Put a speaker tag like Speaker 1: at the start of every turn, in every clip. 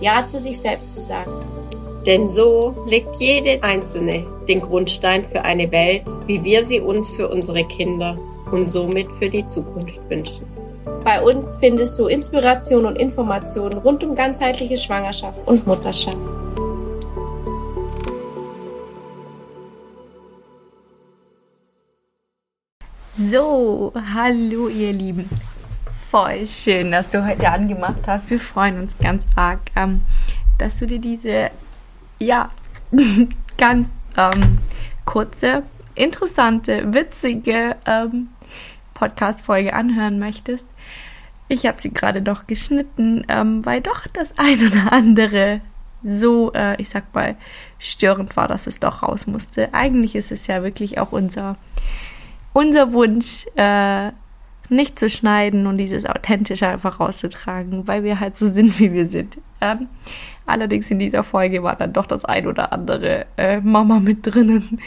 Speaker 1: Ja zu sich selbst zu sagen.
Speaker 2: Denn so legt jede Einzelne den Grundstein für eine Welt, wie wir sie uns für unsere Kinder und somit für die Zukunft wünschen.
Speaker 1: Bei uns findest du Inspiration und Informationen rund um ganzheitliche Schwangerschaft und Mutterschaft.
Speaker 3: So, hallo ihr Lieben. Voll schön, dass du heute angemacht hast. Wir freuen uns ganz arg, ähm, dass du dir diese, ja, ganz ähm, kurze, interessante, witzige ähm, Podcast-Folge anhören möchtest. Ich habe sie gerade noch geschnitten, ähm, weil doch das ein oder andere so, äh, ich sag mal, störend war, dass es doch raus musste. Eigentlich ist es ja wirklich auch unser, unser Wunsch, äh, nicht zu schneiden und dieses Authentische einfach rauszutragen, weil wir halt so sind, wie wir sind. Ähm, allerdings in dieser Folge war dann doch das ein oder andere äh, Mama mit drinnen,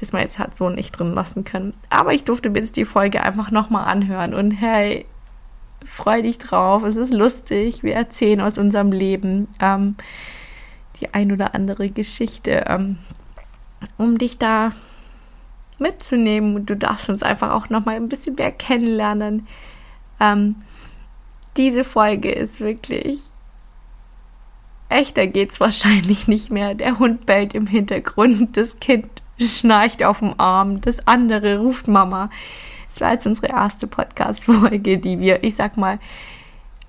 Speaker 3: das man jetzt halt so nicht drin lassen kann. Aber ich durfte mir jetzt die Folge einfach nochmal anhören und hey, freu dich drauf, es ist lustig, wir erzählen aus unserem Leben ähm, die ein oder andere Geschichte, ähm, um dich da mitzunehmen und du darfst uns einfach auch noch mal ein bisschen mehr kennenlernen. Ähm, diese Folge ist wirklich echt, da geht's wahrscheinlich nicht mehr. Der Hund bellt im Hintergrund, das Kind schnarcht auf dem Arm, das andere ruft Mama. Es war jetzt unsere erste Podcast-Folge, die wir, ich sag mal,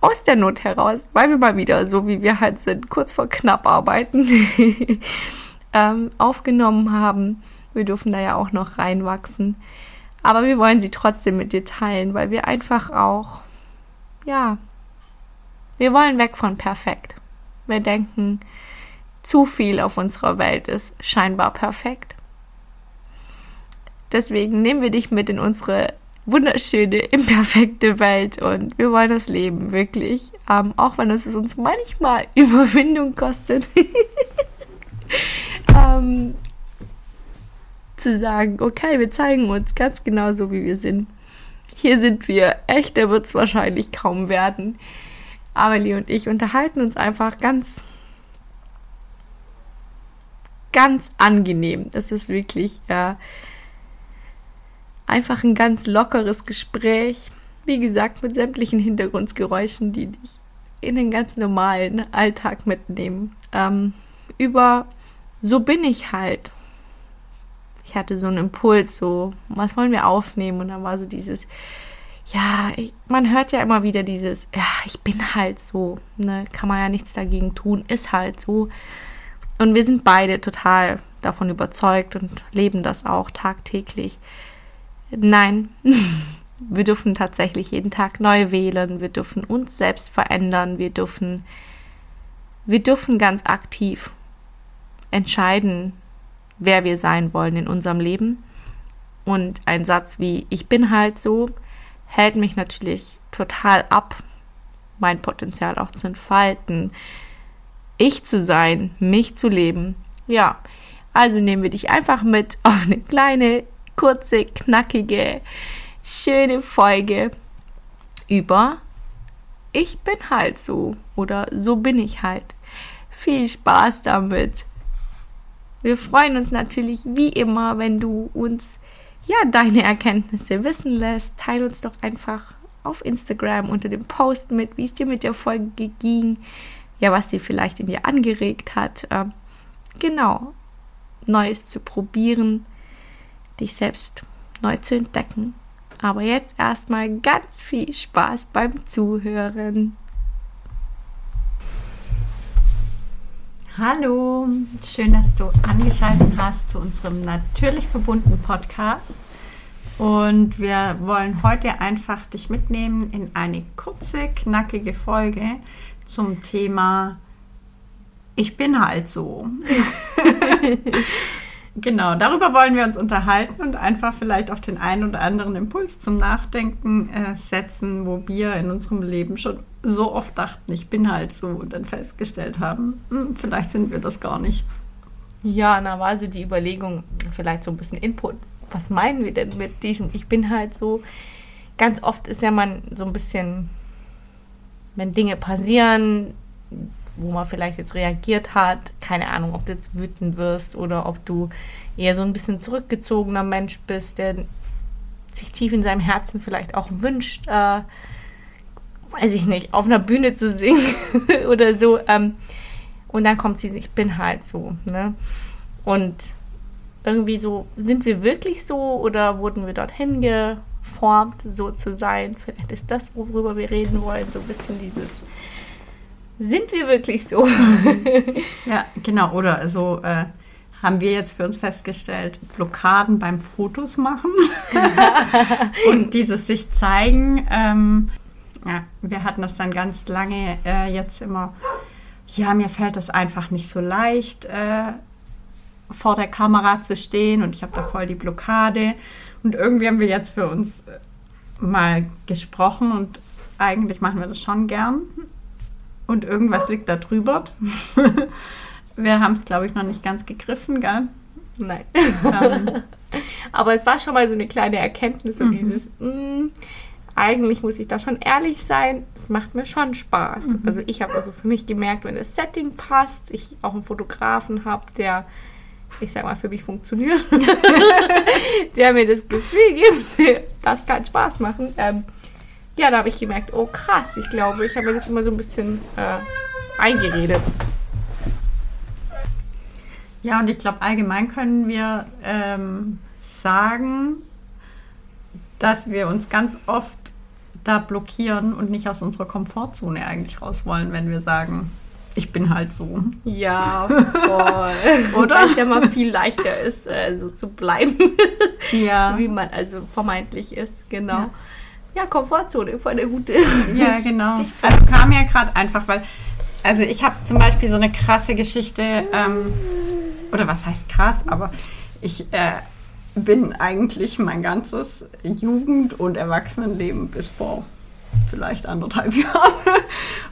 Speaker 3: aus der Not heraus, weil wir mal wieder, so wie wir halt sind, kurz vor knapp arbeiten, ähm, aufgenommen haben. Wir dürfen da ja auch noch reinwachsen. Aber wir wollen sie trotzdem mit dir teilen, weil wir einfach auch, ja, wir wollen weg von perfekt. Wir denken, zu viel auf unserer Welt ist scheinbar perfekt. Deswegen nehmen wir dich mit in unsere wunderschöne, imperfekte Welt und wir wollen das Leben, wirklich. Ähm, auch wenn es uns manchmal Überwindung kostet. ähm, zu sagen, okay, wir zeigen uns ganz genau so, wie wir sind. Hier sind wir. Echter wird es wahrscheinlich kaum werden. Amelie und ich unterhalten uns einfach ganz, ganz angenehm. Das ist wirklich äh, einfach ein ganz lockeres Gespräch. Wie gesagt, mit sämtlichen Hintergrundgeräuschen, die dich in den ganz normalen Alltag mitnehmen. Ähm, über so bin ich halt ich hatte so einen Impuls, so, was wollen wir aufnehmen? Und dann war so dieses, ja, ich, man hört ja immer wieder dieses, ja, ich bin halt so, ne, kann man ja nichts dagegen tun, ist halt so. Und wir sind beide total davon überzeugt und leben das auch tagtäglich. Nein, wir dürfen tatsächlich jeden Tag neu wählen, wir dürfen uns selbst verändern, wir dürfen, wir dürfen ganz aktiv entscheiden, wer wir sein wollen in unserem Leben. Und ein Satz wie ich bin halt so hält mich natürlich total ab, mein Potenzial auch zu entfalten, ich zu sein, mich zu leben. Ja, also nehmen wir dich einfach mit auf eine kleine, kurze, knackige, schöne Folge über ich bin halt so oder so bin ich halt. Viel Spaß damit. Wir freuen uns natürlich wie immer, wenn du uns ja deine Erkenntnisse wissen lässt. Teil uns doch einfach auf Instagram unter dem Post mit, wie es dir mit der Folge ging, ja, was sie vielleicht in dir angeregt hat. Ähm, genau, Neues zu probieren, dich selbst neu zu entdecken. Aber jetzt erstmal ganz viel Spaß beim Zuhören.
Speaker 4: Hallo, schön, dass du angeschaltet hast zu unserem natürlich verbundenen Podcast. Und wir wollen heute einfach dich mitnehmen in eine kurze, knackige Folge zum Thema ich bin halt so. genau, darüber wollen wir uns unterhalten und einfach vielleicht auch den einen oder anderen Impuls zum Nachdenken äh, setzen, wo wir in unserem Leben schon so oft dachten, ich bin halt so und dann festgestellt haben, hm, vielleicht sind wir das gar nicht.
Speaker 3: Ja, da war also die Überlegung, vielleicht so ein bisschen Input. Was meinen wir denn mit diesem Ich bin halt so? Ganz oft ist ja man so ein bisschen, wenn Dinge passieren, wo man vielleicht jetzt reagiert hat, keine Ahnung, ob du jetzt wütend wirst oder ob du eher so ein bisschen zurückgezogener Mensch bist, der sich tief in seinem Herzen vielleicht auch wünscht, äh, weiß ich nicht, auf einer Bühne zu singen oder so. Ähm, und dann kommt sie, ich bin halt so. Ne? Und irgendwie so, sind wir wirklich so oder wurden wir dorthin geformt, so zu sein? Vielleicht ist das, worüber wir reden wollen, so ein bisschen dieses, sind wir wirklich so?
Speaker 4: ja, genau. Oder so äh, haben wir jetzt für uns festgestellt, Blockaden beim Fotos machen und dieses sich zeigen. Ähm, ja, wir hatten das dann ganz lange äh, jetzt immer ja, mir fällt es einfach nicht so leicht, äh, vor der Kamera zu stehen und ich habe da voll die Blockade. Und irgendwie haben wir jetzt für uns äh, mal gesprochen und eigentlich machen wir das schon gern. Und irgendwas liegt da drüber. wir haben es, glaube ich, noch nicht ganz gegriffen, gell?
Speaker 3: Nein. Ähm, Aber es war schon mal so eine kleine Erkenntnis und mhm. dieses, mh, mm, eigentlich muss ich da schon ehrlich sein, es macht mir schon Spaß. Mhm. Also ich habe also für mich gemerkt, wenn das Setting passt, ich auch einen Fotografen habe, der, ich sag mal, für mich funktioniert, der mir das Gefühl gibt, das kann Spaß machen. Ähm, ja, da habe ich gemerkt, oh krass, ich glaube, ich habe mir das immer so ein bisschen äh, eingeredet.
Speaker 4: Ja, und ich glaube, allgemein können wir ähm, sagen, dass wir uns ganz oft da blockieren und nicht aus unserer Komfortzone eigentlich raus wollen, wenn wir sagen, ich bin halt so.
Speaker 3: Ja, voll. Oder? Weil es ja mal viel leichter ist, äh, so zu bleiben. ja. Wie man also vermeintlich ist, genau. Ja, ja Komfortzone, voll eine gute.
Speaker 4: Ja, genau. Also kam ja gerade einfach, weil, also ich habe zum Beispiel so eine krasse Geschichte, ähm, oder was heißt krass, aber ich äh, bin eigentlich mein ganzes Jugend- und Erwachsenenleben bis vor vielleicht anderthalb Jahren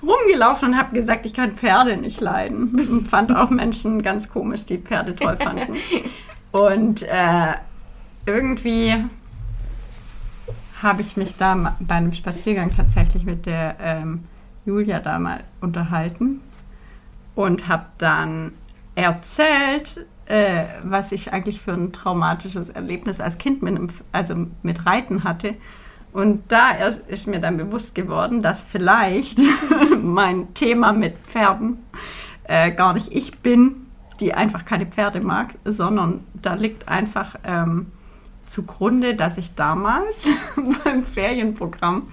Speaker 4: rumgelaufen und habe gesagt, ich kann Pferde nicht leiden. Und fand auch Menschen ganz komisch, die Pferde toll fanden. Und äh, irgendwie habe ich mich da bei einem Spaziergang tatsächlich mit der ähm, Julia da mal unterhalten und habe dann erzählt, äh, was ich eigentlich für ein traumatisches Erlebnis als Kind mit, also mit Reiten hatte. Und da ist mir dann bewusst geworden, dass vielleicht mein Thema mit Pferden äh, gar nicht ich bin, die einfach keine Pferde mag, sondern da liegt einfach ähm, zugrunde, dass ich damals beim Ferienprogramm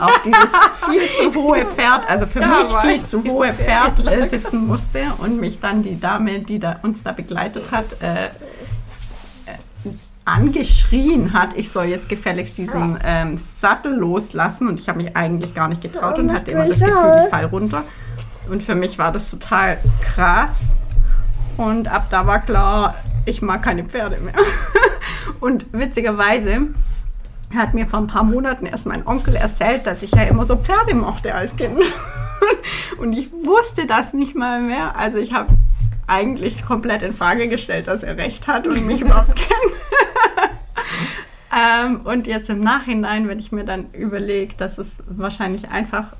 Speaker 4: auf dieses viel zu hohe Pferd, also für da mich viel zu hohe Pferd äh, sitzen musste und mich dann die Dame, die da, uns da begleitet hat, äh, äh, angeschrien hat, ich soll jetzt gefälligst diesen ähm, Sattel loslassen und ich habe mich eigentlich gar nicht getraut und hatte immer das Gefühl, ich fall runter. Und für mich war das total krass. Und ab da war klar, ich mag keine Pferde mehr. Und witzigerweise hat mir vor ein paar Monaten erst mein Onkel erzählt, dass ich ja immer so Pferde mochte als Kind. Und ich wusste das nicht mal mehr. Also ich habe eigentlich komplett in Frage gestellt, dass er recht hat und mich überhaupt kennt. ähm, und jetzt im Nachhinein, wenn ich mir dann überlege, dass es wahrscheinlich einfach,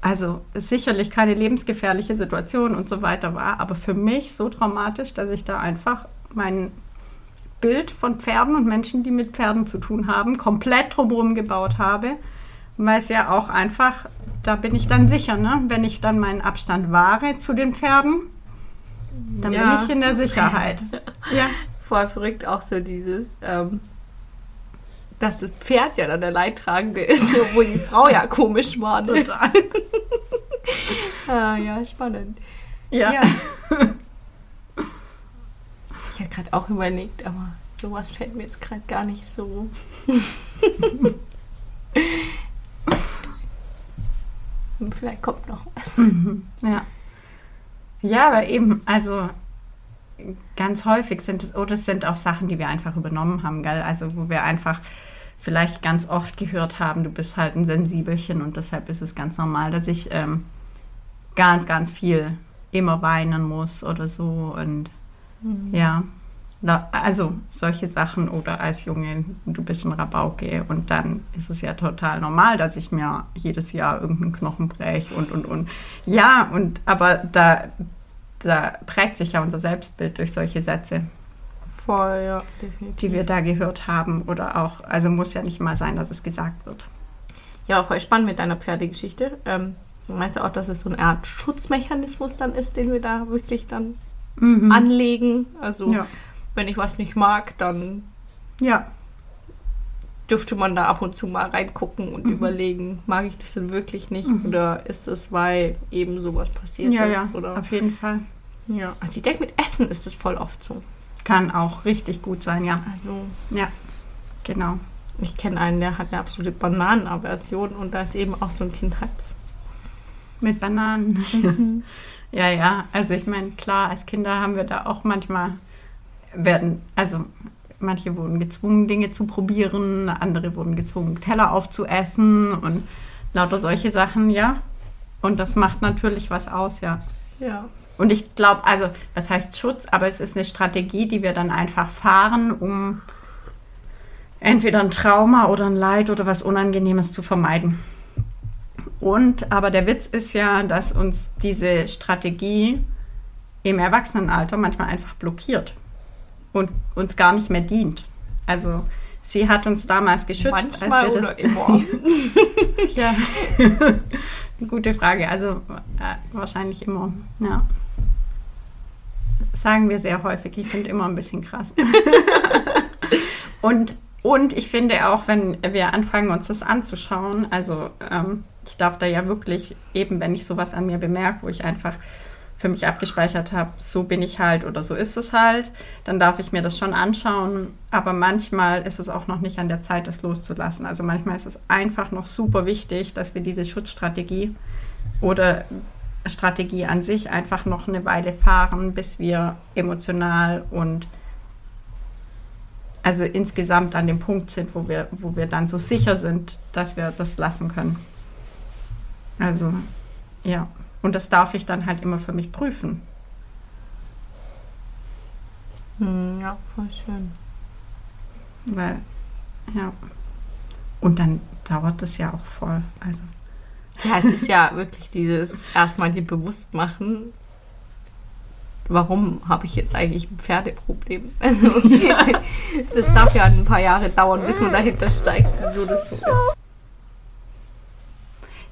Speaker 4: also sicherlich keine lebensgefährliche Situation und so weiter war, aber für mich so traumatisch, dass ich da einfach meinen Bild von Pferden und Menschen, die mit Pferden zu tun haben, komplett drumherum gebaut habe. Weil es ja auch einfach, da bin ich dann sicher, ne? wenn ich dann meinen Abstand wahre zu den Pferden, dann ja. bin ich in der Sicherheit.
Speaker 3: ja. Voll verrückt auch so dieses, ähm, dass das Pferd ja dann der Leidtragende ist, obwohl die Frau ja komisch war. Ne? Total. ah, ja, spannend. ja. ja. Gerade auch überlegt, aber sowas fällt mir jetzt gerade gar nicht so. Vielleicht kommt noch was.
Speaker 4: Mhm. Ja. Ja, aber eben, also ganz häufig sind es, oder es sind auch Sachen, die wir einfach übernommen haben, gell? Also wo wir einfach vielleicht ganz oft gehört haben, du bist halt ein Sensibelchen und deshalb ist es ganz normal, dass ich ähm, ganz, ganz viel immer weinen muss oder so und mhm. ja. Also solche Sachen oder als Junge, du bist ein Rabauke und dann ist es ja total normal, dass ich mir jedes Jahr irgendeinen Knochen breche und und und. Ja, und aber da, da prägt sich ja unser Selbstbild durch solche Sätze.
Speaker 3: Voll, ja, definitiv.
Speaker 4: Die wir da gehört haben oder auch, also muss ja nicht mal sein, dass es gesagt wird.
Speaker 3: Ja, voll spannend mit deiner Pferdegeschichte. Ähm, meinst du auch, dass es so eine Art Schutzmechanismus dann ist, den wir da wirklich dann mhm. anlegen? Also ja wenn ich was nicht mag, dann
Speaker 4: ja.
Speaker 3: dürfte man da ab und zu mal reingucken und mhm. überlegen, mag ich das denn wirklich nicht mhm. oder ist es, weil eben sowas passiert
Speaker 4: ja,
Speaker 3: ist?
Speaker 4: Ja,
Speaker 3: oder?
Speaker 4: auf jeden Fall.
Speaker 3: Ja, also ich denke, mit Essen ist es voll oft so.
Speaker 4: Kann auch richtig gut sein, ja.
Speaker 3: Also,
Speaker 4: ja, genau.
Speaker 3: Ich kenne einen, der hat eine absolute Bananenaversion und da ist eben auch so ein Kindheits.
Speaker 4: Mit Bananen. Mhm. ja, ja. Also ich meine, klar, als Kinder haben wir da auch manchmal werden, also manche wurden gezwungen, Dinge zu probieren, andere wurden gezwungen, Teller aufzuessen und lauter solche Sachen, ja. Und das macht natürlich was aus, ja.
Speaker 3: Ja.
Speaker 4: Und ich glaube, also, was heißt Schutz, aber es ist eine Strategie, die wir dann einfach fahren, um entweder ein Trauma oder ein Leid oder was Unangenehmes zu vermeiden. Und aber der Witz ist ja, dass uns diese Strategie im Erwachsenenalter manchmal einfach blockiert und uns gar nicht mehr dient. Also sie hat uns damals geschützt,
Speaker 3: Manchmal als wir das oder immer.
Speaker 4: ja, gute Frage. Also äh, wahrscheinlich immer. Ja, sagen wir sehr häufig. Ich finde immer ein bisschen krass. und und ich finde auch, wenn wir anfangen, uns das anzuschauen, also ähm, ich darf da ja wirklich eben, wenn ich sowas an mir bemerke, wo ich einfach für mich abgespeichert habe, so bin ich halt oder so ist es halt, dann darf ich mir das schon anschauen. Aber manchmal ist es auch noch nicht an der Zeit, das loszulassen. Also manchmal ist es einfach noch super wichtig, dass wir diese Schutzstrategie oder Strategie an sich einfach noch eine Weile fahren, bis wir emotional und also insgesamt an dem Punkt sind, wo wir, wo wir dann so sicher sind, dass wir das lassen können. Also, ja. Und das darf ich dann halt immer für mich prüfen.
Speaker 3: Hm, ja, voll schön.
Speaker 4: Weil, ja. Und dann dauert das ja auch voll. Also.
Speaker 3: Ja, es ist ja wirklich dieses erstmal dir bewusst machen, warum habe ich jetzt eigentlich ein Pferdeproblem? Also, das darf ja ein paar Jahre dauern, bis man dahinter steigt, wieso das so ist.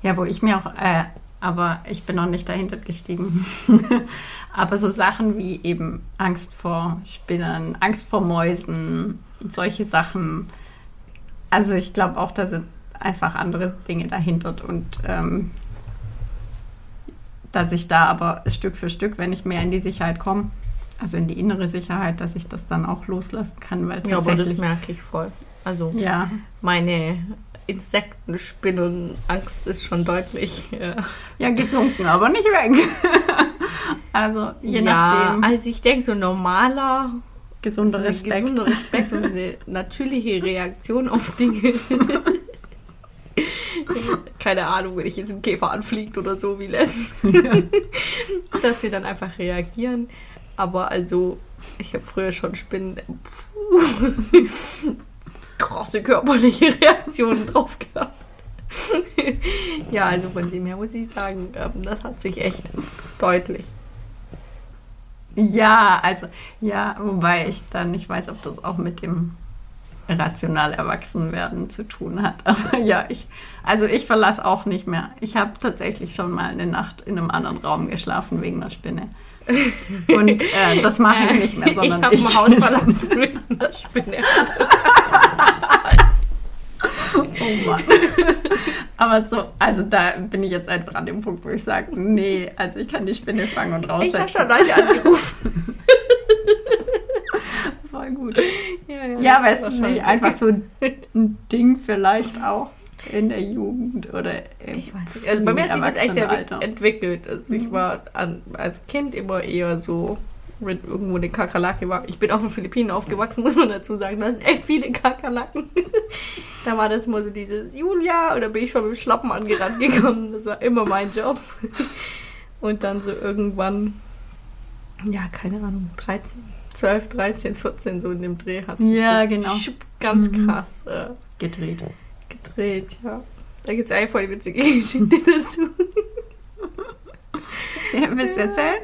Speaker 4: Ja, wo ich mir auch äh, aber ich bin noch nicht dahinter gestiegen. aber so Sachen wie eben Angst vor Spinnen, Angst vor Mäusen, solche Sachen. Also ich glaube auch, da sind einfach andere Dinge dahinter und ähm, dass ich da aber Stück für Stück, wenn ich mehr in die Sicherheit komme, also in die innere Sicherheit, dass ich das dann auch loslassen kann, weil
Speaker 3: ja, aber das merke ich voll. Also
Speaker 4: ja.
Speaker 3: meine Insekten, Spinnen, Angst ist schon deutlich.
Speaker 4: Ja, ja gesunken, aber nicht weg. also je ja, nachdem.
Speaker 3: Also ich denke, so normaler,
Speaker 4: gesunder
Speaker 3: so
Speaker 4: Respekt.
Speaker 3: Gesunder Respekt und eine natürliche Reaktion auf Dinge. Keine Ahnung, wenn ich jetzt ein Käfer anfliegt oder so wie letztens. Dass wir dann einfach reagieren. Aber also, ich habe früher schon Spinnen krasse körperliche Reaktionen drauf gehabt. ja, also von dem her muss ich sagen, ähm, das hat sich echt deutlich.
Speaker 4: Ja, also, ja, wobei ich dann nicht weiß, ob das auch mit dem rational Erwachsenwerden zu tun hat. Aber ja, ich, also ich verlasse auch nicht mehr. Ich habe tatsächlich schon mal eine Nacht in einem anderen Raum geschlafen wegen einer Spinne. Und äh, das mache ich nicht mehr, sondern
Speaker 3: ich habe ein Haus verlassen mit einer Spinne.
Speaker 4: oh Mann. Aber so, also da bin ich jetzt einfach an dem Punkt, wo ich sage, nee, also ich kann die Spinne fangen und raussetzen.
Speaker 3: Ich habe schon Leute angerufen.
Speaker 4: Voll gut. Ja, ja, ja weißt du, nicht einfach so ein Ding vielleicht auch. In der Jugend oder im
Speaker 3: Ich weiß nicht. Also bei mir hat sich das echt entwickelt. Also ich war an, als Kind immer eher so, wenn irgendwo eine Kakerlake war. Ich bin auf den Philippinen aufgewachsen, muss man dazu sagen. Da sind echt viele Kakerlaken. da war das immer so dieses Julia oder bin ich schon mit dem Schlappen angerannt gekommen. Das war immer mein Job. Und dann so irgendwann, ja, keine Ahnung, 13, 12, 13, 14 so in dem Dreh hat sich
Speaker 4: Ja, genau.
Speaker 3: ganz
Speaker 4: Mhm.
Speaker 3: krass äh,
Speaker 4: gedreht.
Speaker 3: Gedreht, ja. Da gibt es eine voll witzige Geschichte dazu.
Speaker 4: Ja, willst du erzählen?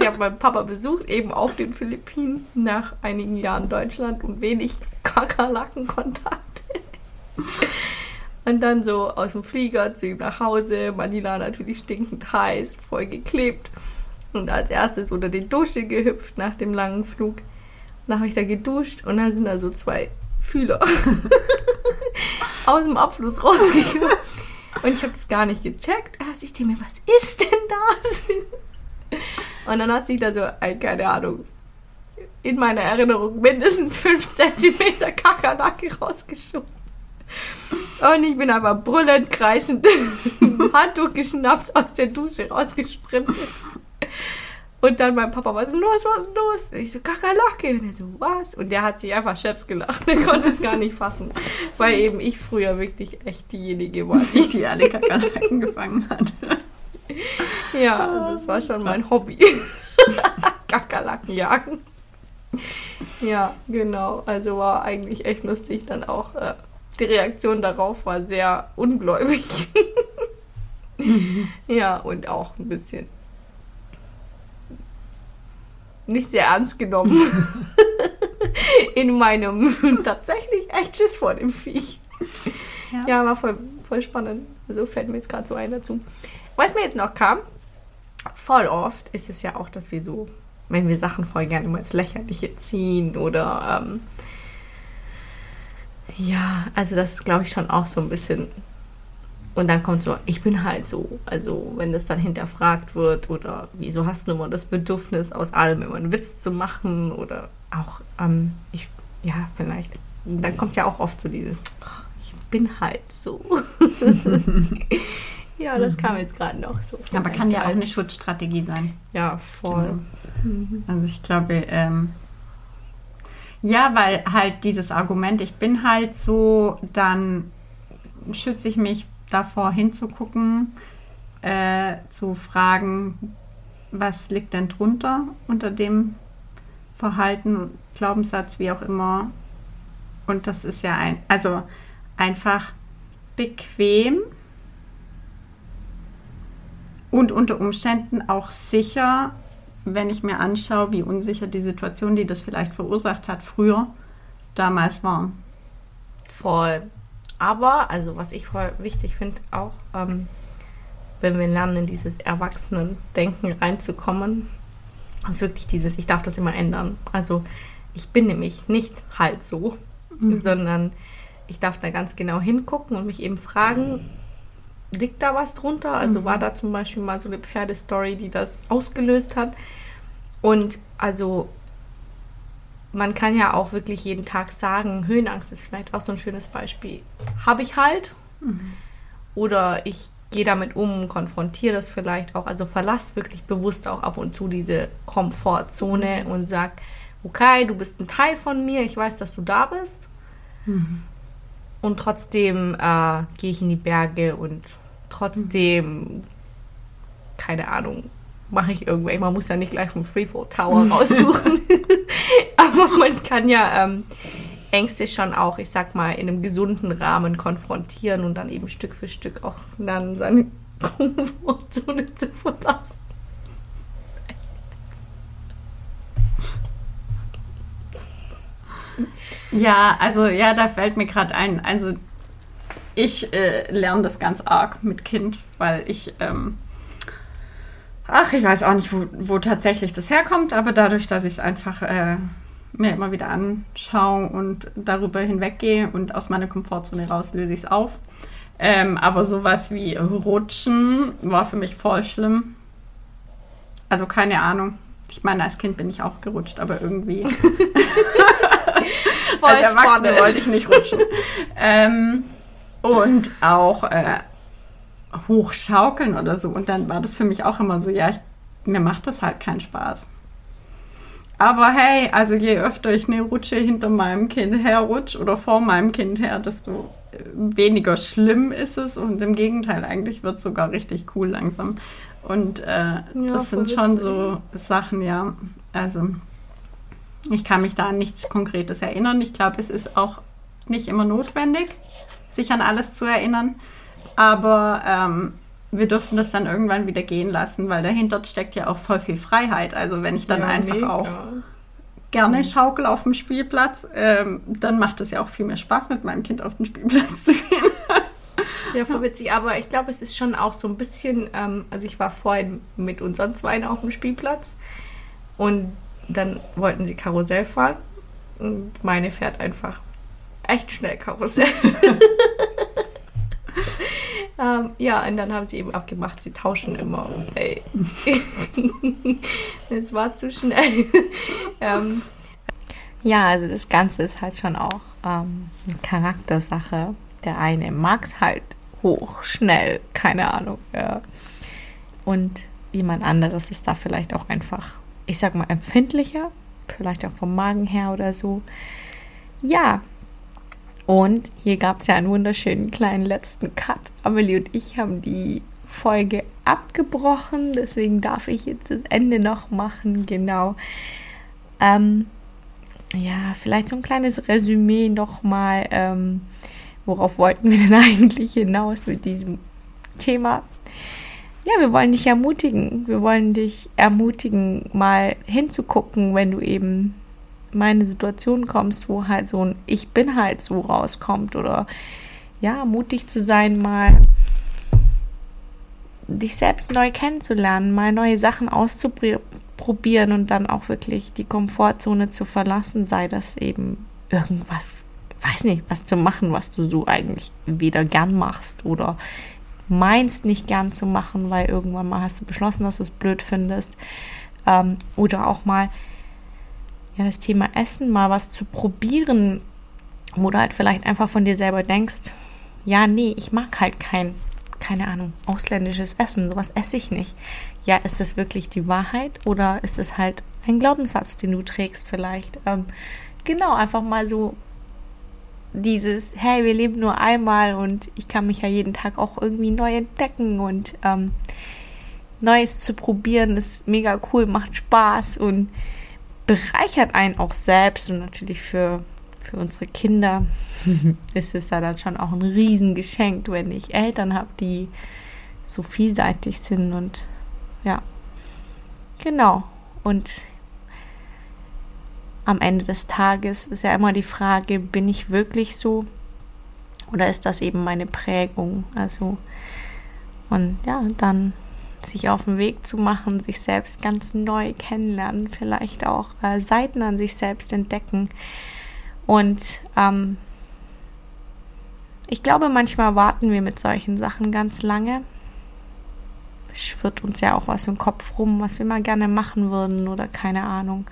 Speaker 3: Ich habe meinen Papa besucht, eben auf den Philippinen, nach einigen Jahren Deutschland und wenig Kakerlakenkontakt. Und dann so aus dem Flieger zu ihm nach Hause, Manila natürlich stinkend heiß, voll geklebt. Und als erstes unter die Dusche gehüpft nach dem langen Flug. Dann habe ich da geduscht und dann sind da so zwei Fühler aus dem Abfluss rausgekommen. Und ich habe das gar nicht gecheckt. Da ich mir, was ist denn das? Und dann hat sich da so, ein, keine Ahnung, in meiner Erinnerung mindestens 5 cm Kakerlake rausgeschoben. Und ich bin aber brüllend, kreischend, Handtuch geschnappt, aus der Dusche rausgesprintet. Und dann mein Papa, was ist los, was ist los? Und ich so, Kakerlake. Und er so, was? Und der hat sich einfach scheps gelacht. Der konnte es gar nicht fassen. Weil eben ich früher wirklich echt diejenige war, die
Speaker 4: Die alle Kakerlaken gefangen hat.
Speaker 3: Ja, das war schon mein Hobby. Kakerlaken jagen. Ja, genau. Also war eigentlich echt lustig. Dann auch äh, die Reaktion darauf war sehr ungläubig. ja, und auch ein bisschen nicht sehr ernst genommen. In meinem tatsächlich echt Schiss vor dem Viech.
Speaker 4: Ja.
Speaker 3: Ja, war voll, voll spannend. Also fällt mir jetzt gerade so ein dazu. Was mir jetzt noch kam, voll oft ist es ja auch, dass wir so, wenn wir Sachen voll gerne immer ins Lächerliche ziehen oder ähm, ja, also das ist glaube ich schon auch so ein bisschen und dann kommt so, ich bin halt so. Also wenn das dann hinterfragt wird oder wieso hast du immer das Bedürfnis, aus allem immer einen Witz zu machen oder auch, ähm, ich, ja, vielleicht, dann kommt ja auch oft so dieses, "Ach, ich bin halt so. ja, das kam jetzt gerade noch so.
Speaker 4: Aber kann ja auch eine Schutzstrategie sein.
Speaker 3: Ja, voll.
Speaker 4: Also ich glaube, ähm, ja, weil halt dieses Argument, ich bin halt so, dann schütze ich mich davor hinzugucken, äh, zu fragen, was liegt denn drunter unter dem Verhalten, Glaubenssatz, wie auch immer. Und das ist ja ein, also einfach bequem und unter Umständen auch sicher, wenn ich mir anschaue, wie unsicher die Situation, die das vielleicht verursacht hat, früher damals war.
Speaker 3: Voll. Aber, also was ich voll wichtig finde, auch ähm, wenn wir lernen, in dieses Erwachsenen-Denken reinzukommen, ist wirklich dieses, ich darf das immer ändern. Also ich bin nämlich nicht halt so, sondern ich darf da ganz genau hingucken und mich eben fragen, liegt da was drunter? Also war da zum Beispiel mal so eine Pferdestory, die das ausgelöst hat. Und also man kann ja auch wirklich jeden Tag sagen, Höhenangst ist vielleicht auch so ein schönes Beispiel. Habe ich halt. Oder ich gehe damit um, konfrontiere das vielleicht auch. Also verlass wirklich bewusst auch ab und zu diese Komfortzone und sag, okay, du bist ein Teil von mir, ich weiß, dass du da bist. Und trotzdem äh, gehe ich in die Berge und trotzdem, keine Ahnung, mache ich irgendwelche. Man muss ja nicht gleich vom Freefall Tower raussuchen. Aber man kann ja ähm, Ängste schon auch, ich sag mal, in einem gesunden Rahmen konfrontieren und dann eben Stück für Stück auch dann seine Komfortzone zu verlassen.
Speaker 4: Ja, also ja, da fällt mir gerade ein. Also ich äh, lerne das ganz arg mit Kind, weil ich, ähm, ach, ich weiß auch nicht, wo, wo tatsächlich das herkommt, aber dadurch, dass ich es einfach äh, mir immer wieder anschaue und darüber hinweggehe und aus meiner Komfortzone raus, löse ich es auf. Ähm, aber sowas wie Rutschen war für mich voll schlimm. Also keine Ahnung. Ich meine, als Kind bin ich auch gerutscht, aber irgendwie als Erwachsene
Speaker 3: spannend.
Speaker 4: wollte ich nicht rutschen. ähm, und auch äh, hochschaukeln oder so. Und dann war das für mich auch immer so, ja, ich, mir macht das halt keinen Spaß. Aber hey, also je öfter ich eine Rutsche hinter meinem Kind herrutsche oder vor meinem Kind her, desto äh, weniger schlimm ist es und im Gegenteil, eigentlich wird es sogar richtig cool langsam. Und äh, ja, das sind schon so Sachen, ja. Also ich kann mich da an nichts Konkretes erinnern. Ich glaube, es ist auch nicht immer notwendig, sich an alles zu erinnern. Aber ähm, wir dürfen das dann irgendwann wieder gehen lassen, weil dahinter steckt ja auch voll viel Freiheit. Also wenn ich dann ja, einfach mega. auch gerne schaukel auf dem Spielplatz, ähm, dann macht es ja auch viel mehr Spaß, mit meinem Kind auf den Spielplatz zu gehen.
Speaker 3: ja, voll witzig. Aber ich glaube, es ist schon auch so ein bisschen, ähm, also ich war vorhin mit unseren Zweien auf dem Spielplatz und dann wollten sie Karussell fahren und meine fährt einfach echt schnell Karussell. ähm, ja, und dann haben sie eben abgemacht, sie tauschen immer. Ey. es war zu schnell. ähm, ja, also das Ganze ist halt schon auch ähm, eine Charaktersache. Der eine mag es halt hoch, schnell, keine Ahnung. Ja. Und jemand anderes ist da vielleicht auch einfach, ich sag mal, empfindlicher, vielleicht auch vom Magen her oder so. Ja, und hier gab es ja einen wunderschönen kleinen letzten Cut. Amelie und ich haben die Folge abgebrochen, deswegen darf ich jetzt das Ende noch machen. Genau. Ähm, ja, vielleicht so ein kleines Resümee nochmal. Ähm, worauf wollten wir denn eigentlich hinaus mit diesem Thema? Ja, wir wollen dich ermutigen. Wir wollen dich ermutigen, mal hinzugucken, wenn du eben meine Situation kommst, wo halt so ein Ich bin halt so rauskommt oder ja, mutig zu sein, mal dich selbst neu kennenzulernen, mal neue Sachen auszuprobieren und dann auch wirklich die Komfortzone zu verlassen, sei das eben irgendwas, weiß nicht, was zu machen, was du so eigentlich weder gern machst oder meinst nicht gern zu machen, weil irgendwann mal hast du beschlossen, dass du es blöd findest. Ähm, oder auch mal ja, das Thema Essen mal was zu probieren, wo du halt vielleicht einfach von dir selber denkst, ja, nee, ich mag halt kein, keine Ahnung, ausländisches Essen, sowas esse ich nicht. Ja, ist es wirklich die Wahrheit oder ist es halt ein Glaubenssatz, den du trägst vielleicht? Ähm, genau, einfach mal so dieses, hey, wir leben nur einmal und ich kann mich ja jeden Tag auch irgendwie neu entdecken und ähm, Neues zu probieren ist mega cool, macht Spaß und bereichert einen auch selbst und natürlich für, für unsere Kinder ist es da dann schon auch ein Riesengeschenk, wenn ich Eltern habe, die so vielseitig sind und ja, genau. Und am Ende des Tages ist ja immer die Frage, bin ich wirklich so oder ist das eben meine Prägung? Also, und ja, dann sich auf den Weg zu machen, sich selbst ganz neu kennenlernen, vielleicht auch äh, Seiten an sich selbst entdecken. Und ähm, ich glaube, manchmal warten wir mit solchen Sachen ganz lange. Schwirrt uns ja auch was im Kopf rum, was wir mal gerne machen würden oder keine Ahnung.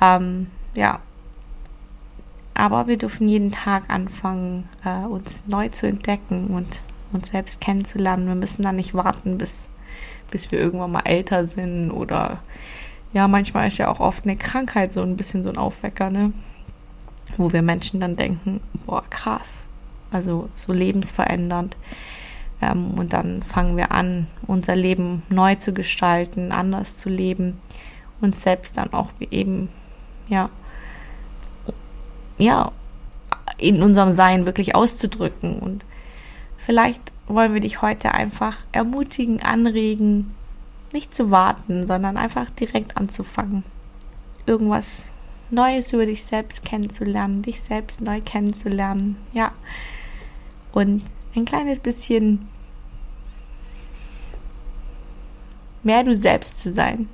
Speaker 3: Ähm, ja. Aber wir dürfen jeden Tag anfangen, äh, uns neu zu entdecken und uns selbst kennenzulernen. Wir müssen da nicht warten, bis bis wir irgendwann mal älter sind oder ja, manchmal ist ja auch oft eine Krankheit so ein bisschen so ein Aufwecker, ne? Wo wir Menschen dann denken, boah, krass, also so lebensverändernd. Ähm, und dann fangen wir an, unser Leben neu zu gestalten, anders zu leben, uns selbst dann auch eben, ja, ja, in unserem Sein wirklich auszudrücken. Und vielleicht wollen wir dich heute einfach ermutigen, anregen, nicht zu warten, sondern einfach direkt anzufangen. Irgendwas Neues über dich selbst kennenzulernen, dich selbst neu kennenzulernen, ja. Und ein kleines bisschen mehr du selbst zu sein,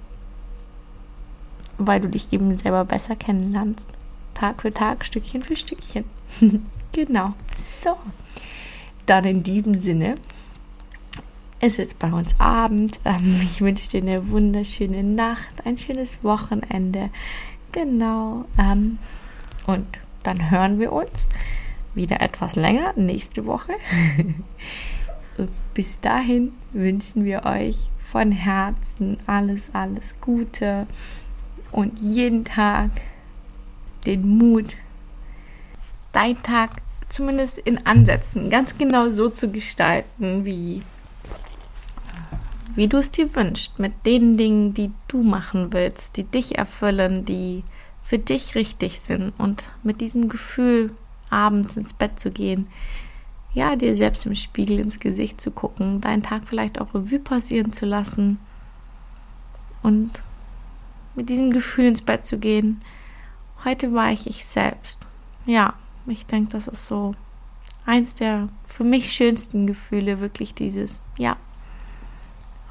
Speaker 3: weil du dich eben selber besser kennenlernst. Tag für Tag, Stückchen für Stückchen. genau. So dann in diesem Sinne ist jetzt bei uns Abend. Ähm, ich wünsche dir eine wunderschöne Nacht, ein schönes Wochenende. Genau. Ähm, und dann hören wir uns wieder etwas länger nächste Woche. Und bis dahin wünschen wir euch von Herzen alles, alles Gute und jeden Tag den Mut, deinen Tag zumindest in Ansätzen ganz genau so zu gestalten, wie, wie du es dir wünschst, mit den Dingen, die du machen willst, die dich erfüllen, die für dich richtig sind und mit diesem Gefühl abends ins Bett zu gehen, ja, dir selbst im Spiegel ins Gesicht zu gucken, deinen Tag vielleicht auch Revue passieren zu lassen und mit diesem Gefühl ins Bett zu gehen. Heute war ich ich selbst. Ja, ich denke, das ist so eins der für mich schönsten Gefühle, wirklich dieses, ja,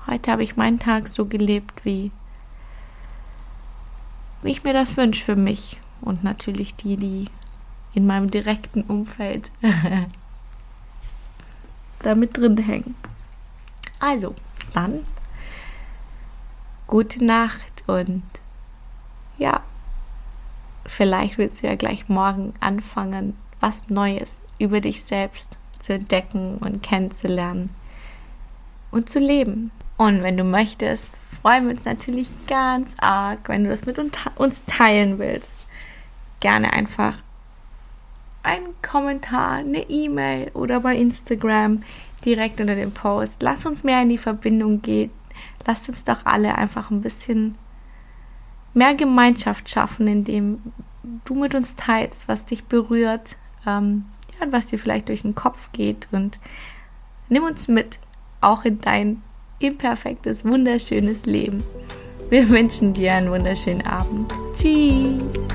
Speaker 3: heute habe ich meinen Tag so gelebt, wie, ich mir das wünsche für mich und natürlich die, die in meinem direkten Umfeld da mit drin hängen. Also, dann gute Nacht und ja, vielleicht willst du ja gleich morgen anfangen, was Neues über dich selbst zu entdecken und kennenzulernen und zu leben. Und wenn du möchtest, freuen wir uns natürlich ganz arg, wenn du das mit uns teilen willst. Gerne einfach einen Kommentar, eine E-Mail oder bei Instagram direkt unter dem Post. Lass uns mehr in die Verbindung gehen. Lass uns doch alle einfach ein bisschen mehr Gemeinschaft schaffen, indem du mit uns teilst, was dich berührt, ähm, ja, was dir vielleicht durch den Kopf geht und nimm uns mit, auch in dein imperfektes, wunderschönes Leben. Wir wünschen dir einen wunderschönen Abend. Tschüss.